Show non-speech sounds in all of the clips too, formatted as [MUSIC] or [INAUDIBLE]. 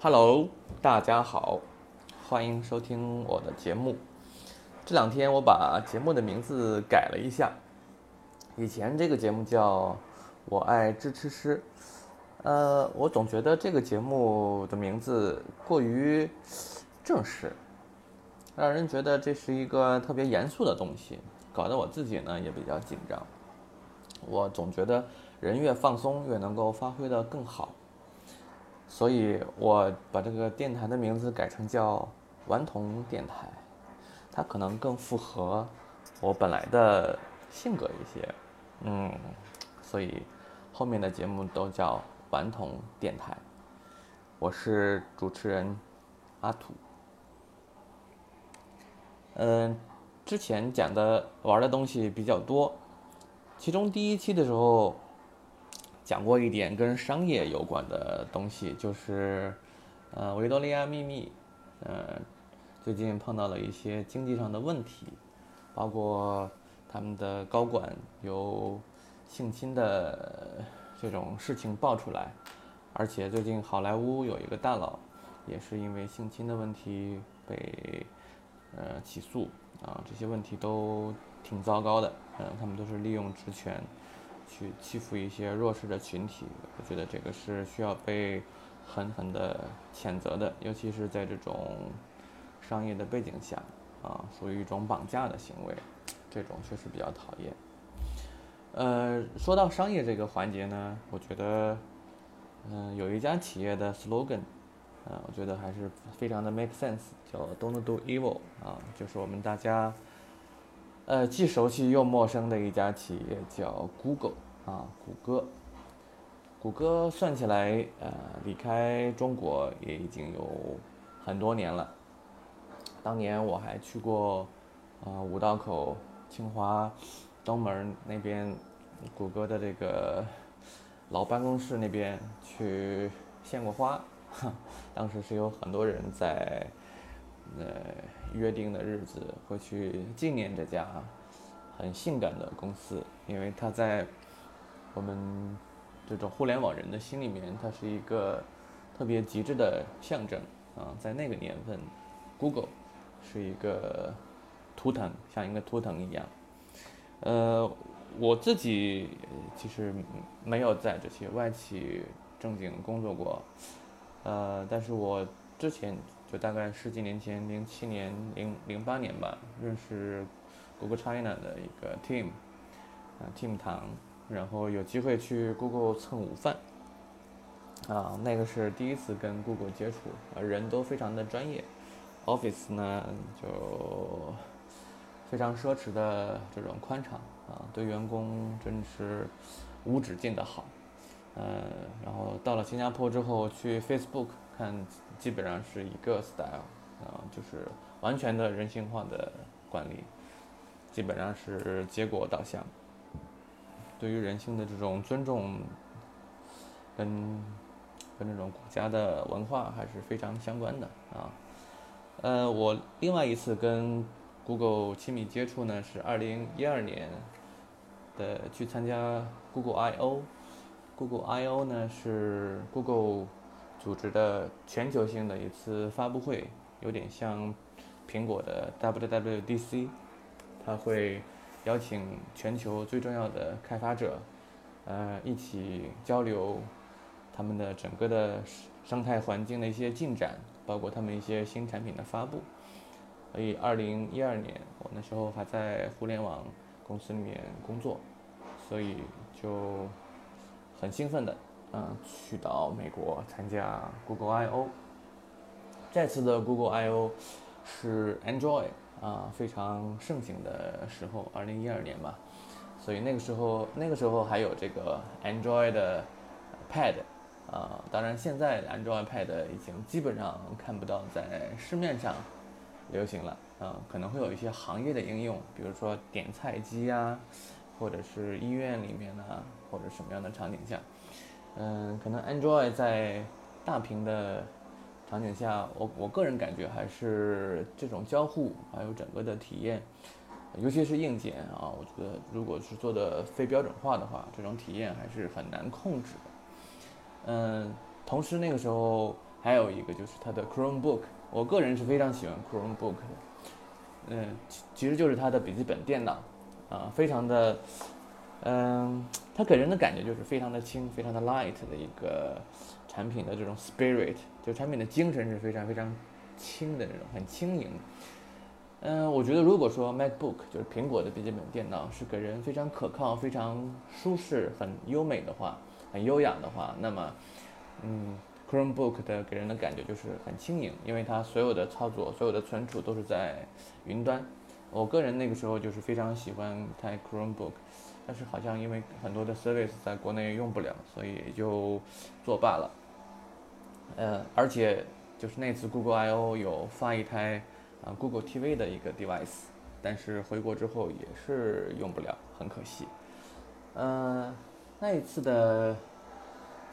Hello，大家好，欢迎收听我的节目。这两天我把节目的名字改了一下，以前这个节目叫《我爱支吃师》，呃，我总觉得这个节目的名字过于正式，让人觉得这是一个特别严肃的东西，搞得我自己呢也比较紧张。我总觉得人越放松，越能够发挥的更好。所以我把这个电台的名字改成叫“顽童电台”，它可能更符合我本来的性格一些，嗯，所以后面的节目都叫“顽童电台”。我是主持人阿土。嗯，之前讲的玩的东西比较多，其中第一期的时候。讲过一点跟商业有关的东西，就是，呃，维多利亚秘密，呃，最近碰到了一些经济上的问题，包括他们的高管有性侵的这种事情爆出来，而且最近好莱坞有一个大佬也是因为性侵的问题被呃起诉啊，这些问题都挺糟糕的，嗯，他们都是利用职权。去欺负一些弱势的群体，我觉得这个是需要被狠狠的谴责的，尤其是在这种商业的背景下，啊，属于一种绑架的行为，这种确实比较讨厌。呃，说到商业这个环节呢，我觉得，嗯，有一家企业的 slogan，啊，我觉得还是非常的 make sense，叫 Don't do evil，啊，就是我们大家。呃，既熟悉又陌生的一家企业叫 Google 啊，谷歌。谷歌算起来，呃，离开中国也已经有很多年了。当年我还去过，呃，五道口、清华、东门那边，谷歌的这个老办公室那边去献过花。[LAUGHS] 当时是有很多人在。呃，约定的日子会去纪念这家很性感的公司，因为它在我们这种互联网人的心里面，它是一个特别极致的象征啊。在那个年份，Google 是一个图腾，像一个图腾一样。呃，我自己其实没有在这些外企正经工作过，呃，但是我之前。就大概十几年前，零七年、零零八年吧，认识 Google China 的一个 Team，啊，Team 唐，然后有机会去 Google 蹭午饭，啊，那个是第一次跟 Google 接触，啊，人都非常的专业，Office 呢就非常奢侈的这种宽敞，啊，对员工真是无止境的好，呃，然后到了新加坡之后去 Facebook。看，基本上是一个 style，啊，就是完全的人性化的管理，基本上是结果导向，对于人性的这种尊重，跟跟这种国家的文化还是非常相关的啊。呃，我另外一次跟 Google 亲密接触呢，是二零一二年的去参加 Google I/O，Google I/O 呢是 Google。组织的全球性的一次发布会，有点像苹果的 WWDC，它会邀请全球最重要的开发者，呃，一起交流他们的整个的生态环境的一些进展，包括他们一些新产品的发布。所以，二零一二年我那时候还在互联网公司里面工作，所以就很兴奋的。嗯，去到美国参加 Google I/O。这次的 Google I/O 是 Android 啊非常盛行的时候，二零一二年吧。所以那个时候，那个时候还有这个 Android 的 Pad 啊。当然，现在 Android Pad 已经基本上看不到在市面上流行了啊。可能会有一些行业的应用，比如说点菜机啊，或者是医院里面啊，或者什么样的场景下。嗯，可能 Android 在大屏的场景下，我我个人感觉还是这种交互还有整个的体验，尤其是硬件啊，我觉得如果是做的非标准化的话，这种体验还是很难控制的。嗯，同时那个时候还有一个就是它的 Chromebook，我个人是非常喜欢 Chromebook 的，嗯，其其实就是它的笔记本电脑，啊，非常的，嗯，[TSK] 它给人的感觉就是非常的轻，非常的 light 的一个产品的这种 spirit，就产品的精神是非常非常轻的那种，很轻盈。嗯，我觉得如果说 MacBook 就是苹果的笔记本电脑是给人非常可靠、非常舒适、很优美的话，很优雅的话，那么，嗯，Chromebook 的给人的感觉就是很轻盈，因为它所有的操作、所有的存储都是在云端。我个人那个时候就是非常喜欢开 Chromebook，但是好像因为很多的 service 在国内用不了，所以也就作罢了。呃，而且就是那次 Google I/O 有发一台。啊，Google TV 的一个 device，但是回国之后也是用不了，很可惜。嗯，那一次的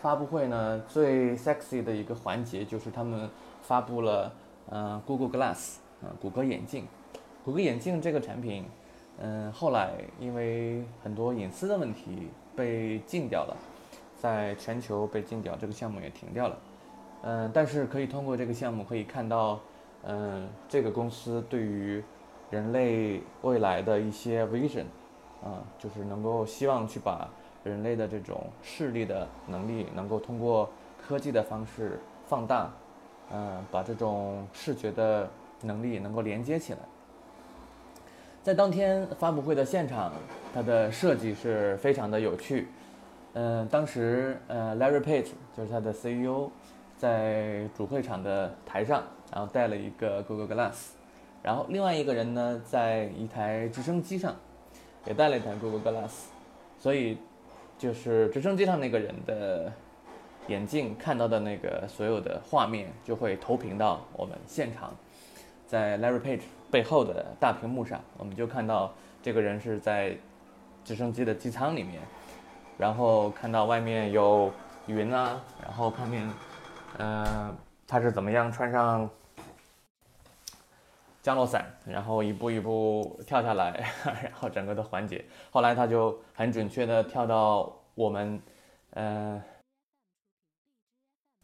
发布会呢，最 sexy 的一个环节就是他们发布了，嗯，Google Glass，啊，谷歌眼镜。谷歌眼镜这个产品，嗯，后来因为很多隐私的问题被禁掉了，在全球被禁掉，这个项目也停掉了。嗯，但是可以通过这个项目可以看到。嗯，这个公司对于人类未来的一些 vision，啊，就是能够希望去把人类的这种视力的能力，能够通过科技的方式放大，嗯，把这种视觉的能力能够连接起来。在当天发布会的现场，它的设计是非常的有趣。嗯，当时呃，Larry Page 就是它的 CEO，在主会场的台上。然后带了一个 Google Glass，然后另外一个人呢，在一台直升机上，也带了一台 Google Glass，所以就是直升机上那个人的眼镜看到的那个所有的画面，就会投屏到我们现场，在 Larry Page 背后的大屏幕上，我们就看到这个人是在直升机的机舱里面，然后看到外面有云啊，然后看面，嗯。他是怎么样穿上降落伞，然后一步一步跳下来，然后整个的环节。后来他就很准确的跳到我们，呃，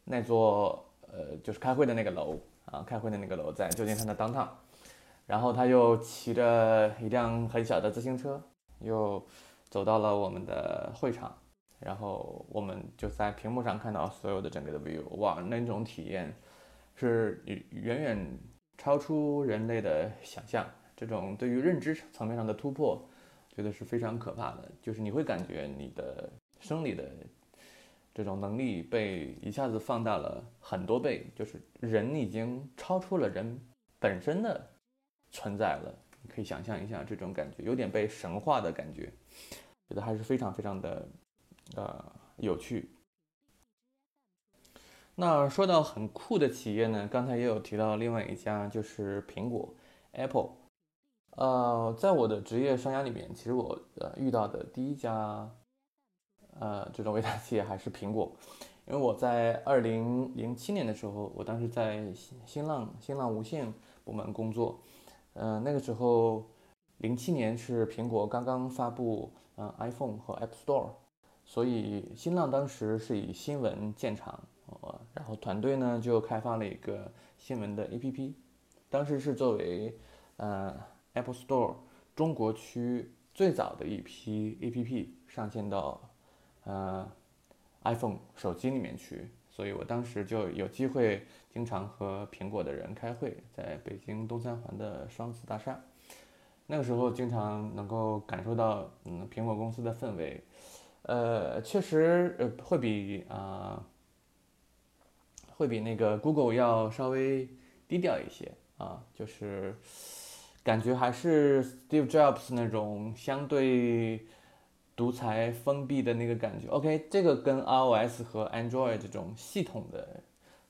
那座呃就是开会的那个楼啊，开会的那个楼在旧金山的当趟。然后他又骑着一辆很小的自行车，又走到了我们的会场。然后我们就在屏幕上看到所有的整个的 view，哇，那种体验是远远超出人类的想象。这种对于认知层面上的突破，觉得是非常可怕的。就是你会感觉你的生理的这种能力被一下子放大了很多倍，就是人已经超出了人本身的存在了。你可以想象一下这种感觉，有点被神化的感觉，觉得还是非常非常的。呃，有趣。那说到很酷的企业呢，刚才也有提到另外一家，就是苹果 Apple。呃，在我的职业生涯里面，其实我呃遇到的第一家呃这种 [LAUGHS] 伟大企业还是苹果，因为我在二零零七年的时候，我当时在新新浪新浪无线部门工作，嗯，那个时候零七年是苹果刚刚发布呃 iPhone 和 App Store。所以新浪当时是以新闻见长，呃，然后团队呢就开发了一个新闻的 APP，当时是作为呃 Apple Store 中国区最早的一批 APP 上线到呃 iPhone 手机里面去，所以我当时就有机会经常和苹果的人开会，在北京东三环的双子大厦，那个时候经常能够感受到嗯苹果公司的氛围。呃，确实，呃，会比啊，会比那个 Google 要稍微低调一些啊，就是感觉还是 Steve Jobs 那种相对独裁封闭的那个感觉。OK，这个跟 iOS 和 Android 这种系统的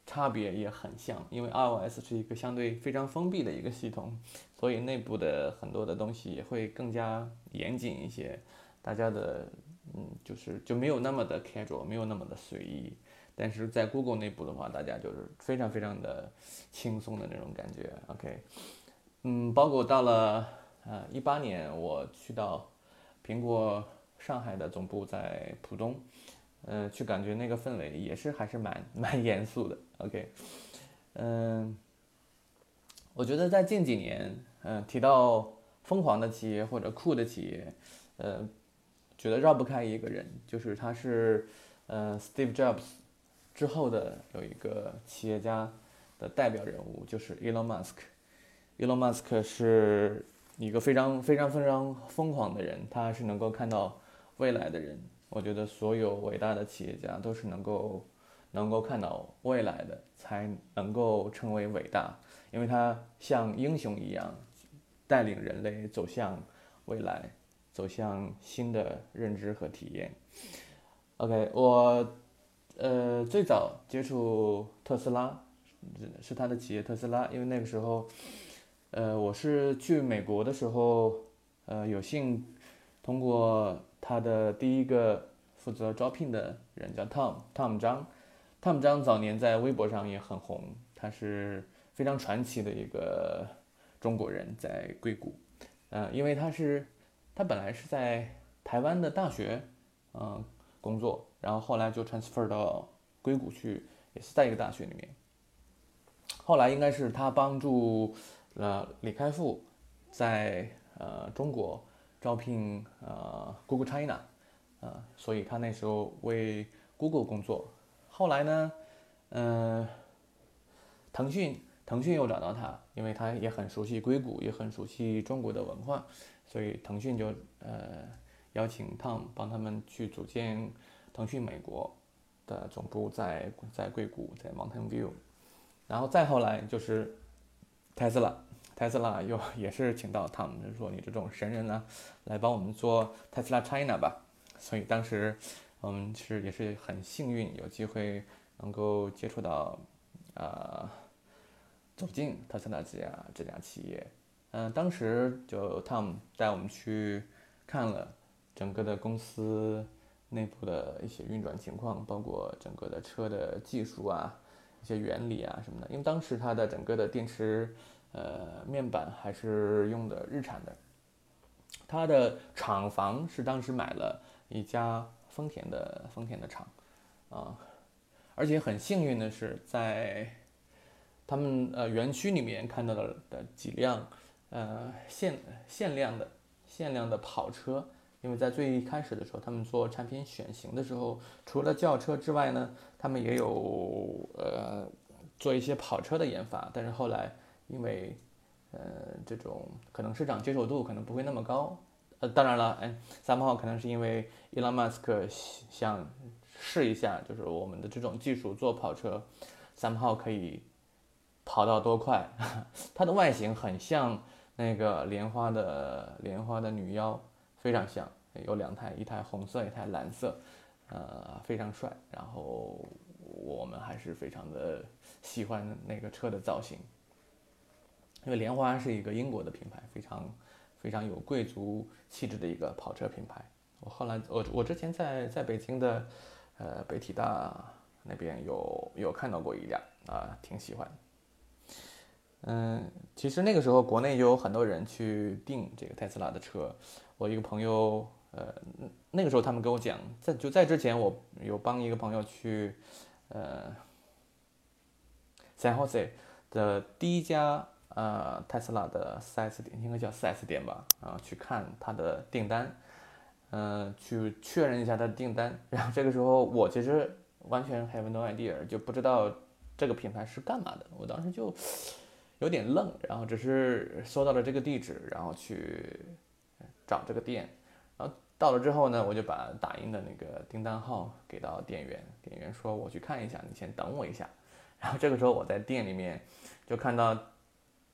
差别也很像，因为 iOS 是一个相对非常封闭的一个系统，所以内部的很多的东西也会更加严谨一些，大家的。嗯，就是就没有那么的 casual，没有那么的随意。但是在 Google 内部的话，大家就是非常非常的轻松的那种感觉。OK，嗯，包括到了呃一八年，我去到苹果上海的总部在浦东，呃，去感觉那个氛围也是还是蛮蛮严肃的。OK，嗯，我觉得在近几年，嗯，提到疯狂的企业或者酷的企业，呃，觉得绕不开一个人，就是他是，呃，Steve Jobs 之后的有一个企业家的代表人物，就是 Elon Musk。Elon Musk 是一个非常非常非常疯狂的人，他是能够看到未来的人。我觉得所有伟大的企业家都是能够能够看到未来的，才能够成为伟大，因为他像英雄一样带领人类走向未来，走向新的认知和体验。OK，我呃最早接触特斯拉是他的企业特斯拉，因为那个时候呃我是去美国的时候呃有幸通过。他的第一个负责招聘的人叫 Tom，Tom 张，Tom 张早年在微博上也很红，他是非常传奇的一个中国人，在硅谷，嗯，因为他是他本来是在台湾的大学，嗯，工作，然后后来就 transfer 到硅谷去，也是在一个大学里面，后来应该是他帮助了李开复在呃中国。招聘呃，Google China，啊，所以他那时候为 Google 工作。后来呢，嗯，腾讯腾讯又找到他，因为他也很熟悉硅谷，也很熟悉中国的文化，所以腾讯就呃邀请 Tom 帮他们去组建腾讯美国的总部，在在硅谷，在 Mountain View。然后再后来就是 Tesla。特斯拉又也是请到他们，就说你这种神人呢，来帮我们做特斯拉 China 吧。所以当时我们是也是很幸运，有机会能够接触到，呃，走进特斯拉这家这家企业。嗯，当时就 Tom 带我们去看了整个的公司内部的一些运转情况，包括整个的车的技术啊，一些原理啊什么的。因为当时它的整个的电池。呃，面板还是用的日产的，它的厂房是当时买了一家丰田的丰田的厂，啊，而且很幸运的是，在他们呃园区里面看到的的几辆呃限限量的限量的跑车，因为在最开始的时候，他们做产品选型的时候，除了轿车之外呢，他们也有呃做一些跑车的研发，但是后来。因为，呃，这种可能市场接受度可能不会那么高，呃，当然了，哎，三号可能是因为伊隆马斯克想试一下，就是我们的这种技术做跑车，三号可以跑到多快？[LAUGHS] 它的外形很像那个莲花的莲花的女妖，非常像，有两台，一台红色，一台蓝色，呃，非常帅。然后我们还是非常的喜欢那个车的造型。因为莲花是一个英国的品牌，非常非常有贵族气质的一个跑车品牌。我后来我我之前在在北京的呃北体大那边有有看到过一辆啊，挺喜欢。嗯，其实那个时候国内就有很多人去订这个特斯拉的车。我一个朋友呃那个时候他们跟我讲，在就在之前我有帮一个朋友去呃 San Jose 的第一家。呃，特斯拉的 4S 店应该叫 4S 店吧，啊，去看他的订单，嗯，去确认一下他的订单。[LAUGHS] 然后这个时候我其实完全 have no idea，就不知道这个品牌是干嘛的。我当时就有点愣，然后只是搜到了这个地址，然后去找这个店。然后到了之后呢，我就把打印的那个订单号给到店员，店员说我去看一下，你先等我一下。然后这个时候我在店里面就看到。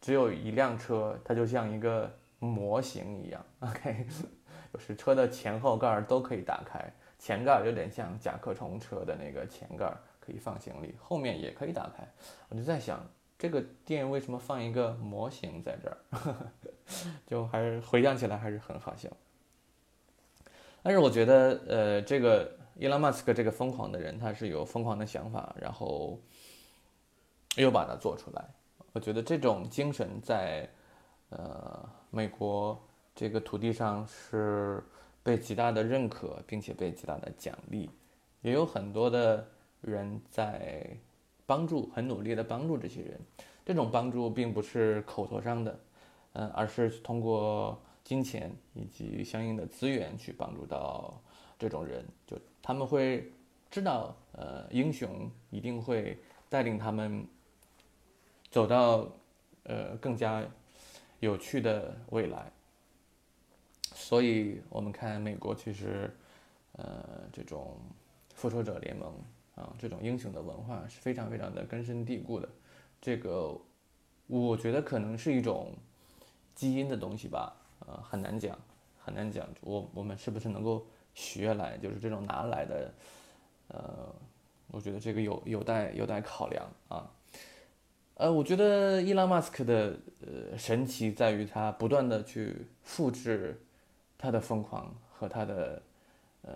只有一辆车，它就像一个模型一样。[LAUGHS] OK，就是车的前后盖都可以打开，前盖有点像甲壳虫车的那个前盖，可以放行李，后面也可以打开。我就在想，这个店为什么放一个模型在这儿？[LAUGHS] 就还是回想起来还是很好笑。但是我觉得，呃，这个伊拉马斯克这个疯狂的人，他是有疯狂的想法，然后又把它做出来。我觉得这种精神在，呃，美国这个土地上是被极大的认可，并且被极大的奖励。也有很多的人在帮助，很努力的帮助这些人。这种帮助并不是口头上的，嗯，而是通过金钱以及相应的资源去帮助到这种人。就他们会知道，呃，英雄一定会带领他们走到呃更加有趣的未来。所以，我们看美国其实，呃，这种复仇者联盟啊，这种英雄的文化是非常非常的根深蒂固的。这个，我觉得可能是一种基因的东西吧，呃，很难讲，很难讲。我我们是不是能够学来，就是这种拿来的，呃，我觉得这个有有待有待考量啊。呃，我觉得伊朗马斯克的呃神奇在于他不断的去复制他的疯狂和他的呃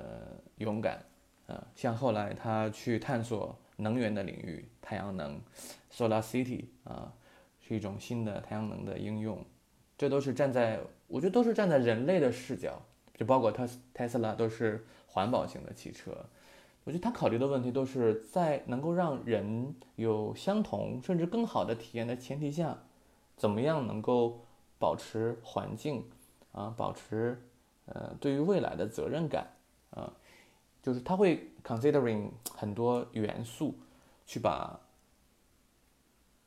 勇敢，啊，像后来他去探索能源的领域，太阳能。Solar City 啊，是一种新的太阳能的应用，这都是站在我觉得都是站在人类的视角，就包括特特斯拉都是环保型的汽车，我觉得他考虑的问题都是在能够让人有相同甚至更好的体验的前提下，怎么样能够保持环境啊，保持呃对于未来的责任感啊，就是他会 considering 很多元素去把。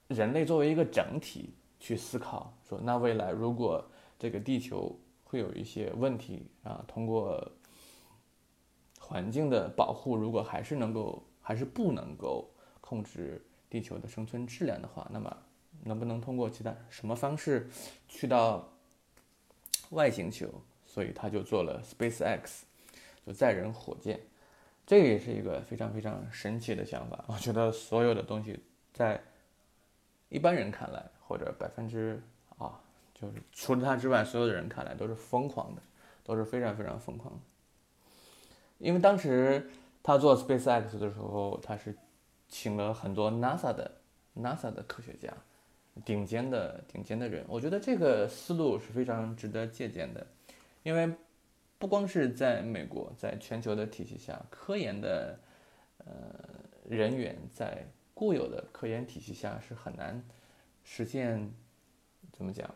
人类作为一个整体去思考，说那未来如果这个地球会有一些问题啊，通过环境的保护，如果还是能够还是不能够控制地球的生存质量的话，那么能不能通过其他什么方式去到外星球？所以他就做了 SpaceX，就载人火箭，这也是一个非常非常神奇的想法。我觉得所有的东西在。一般人看来，或者百分之啊，就是除了他之外，所有的人看来都是疯狂的，都是非常非常疯狂的。因为当时他做 SpaceX 的时候，他是请了很多 NASA 的 NASA 的科学家，顶尖的顶尖的人。我觉得这个思路是非常值得借鉴的，因为不光是在美国，在全球的体系下，科研的呃人员在。固有的科研体系下是很难实现怎么讲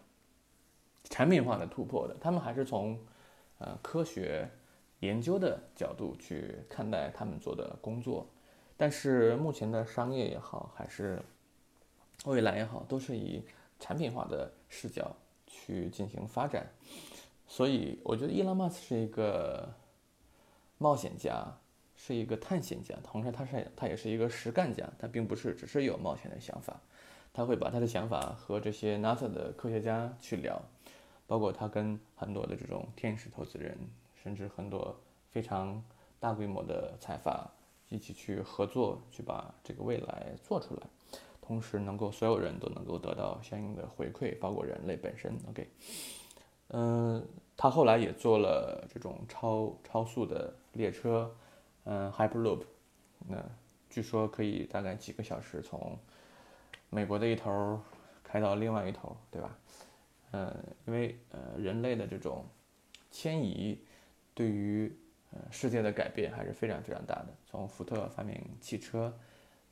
产品化的突破的。他们还是从呃科学研究的角度去看待他们做的工作，但是目前的商业也好，还是未来也好，都是以产品化的视角去进行发展。所以，我觉得伊拉马斯是一个冒险家。是一个探险家，同时他是他也是一个实干家，他并不是只是有冒险的想法，他会把他的想法和这些 NASA 的科学家去聊，包括他跟很多的这种天使投资人，甚至很多非常大规模的财阀一起去合作，去把这个未来做出来，同时能够所有人都能够得到相应的回馈，包括人类本身。OK，嗯，他后来也做了这种超超速的列车。嗯，Hyperloop，那据说可以大概几个小时从美国的一头开到另外一头，对吧？嗯，因为呃人类的这种迁移对于呃世界的改变还是非常非常大的。从福特发明汽车，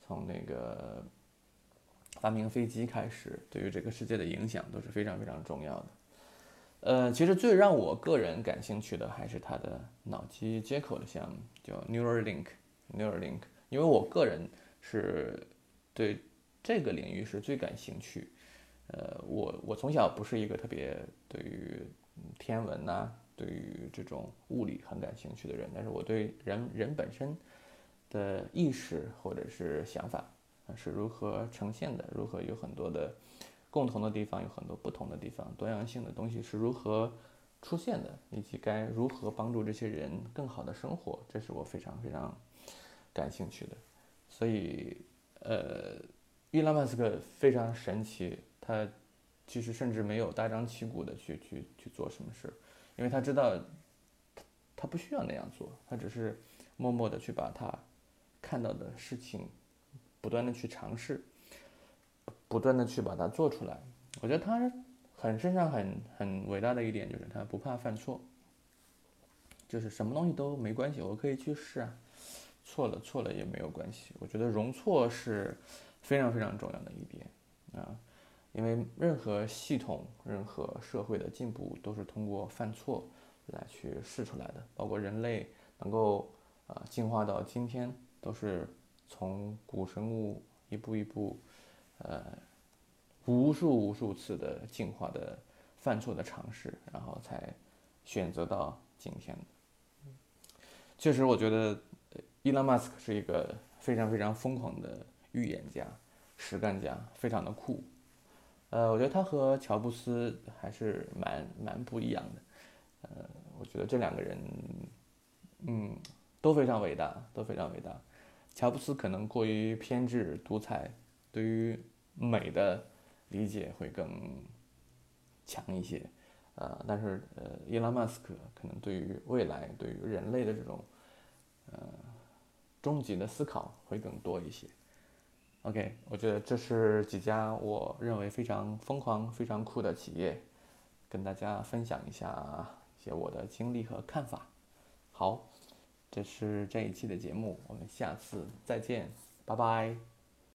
从那个发明飞机开始，对于这个世界的影响都是非常非常重要的。呃，其实最让我个人感兴趣的还是它的脑机接口的项目，叫 Neuralink，Neuralink，因为我个人是对这个领域是最感兴趣。呃，我我从小不是一个特别对于天文呐，对于这种物理很感兴趣的人，但是我对人人本身的意识或者是想法是如何呈现的，如何有很多的。共同的地方有很多，不同的地方，多样性的东西是如何出现的，以及该如何帮助这些人更好的生活，这是我非常非常感兴趣的。所以，呃，伊拉马斯克非常神奇，他其实甚至没有大张旗鼓的去去去做什么事，因为他知道他他不需要那样做，他只是默默的去把他看到的事情不断的去尝试。不断的去把它做出来，我觉得他很身上很很伟大的一点就是他不怕犯错，就是什么东西都没关系，我可以去试啊，错了错了也没有关系。我觉得容错是非常非常重要的一点啊，因为任何系统、任何社会的进步都是通过犯错来去试出来的，包括人类能够啊进化到今天，都是从古生物一步一步呃无数无数次的进化的犯错的尝试，然后才选择到今天的。确实，我觉得伊隆马斯克是一个非常非常疯狂的预言家、实干家，非常的酷。呃，我觉得他和乔布斯还是蛮蛮不一样的。呃，我觉得这两个人，嗯，都非常伟大，都非常伟大。乔布斯可能过于偏执、独裁，对于美的理解会更强一些。呃，但是呃，伊隆马斯克可能对于未来、对于人类的这种呃终极的思考会更多一些。OK，我觉得这是几家我认为非常疯狂、非常酷的企业，跟大家分享一下一些我的经历和看法。好，这是这一期的节目，我们下次再见，拜拜。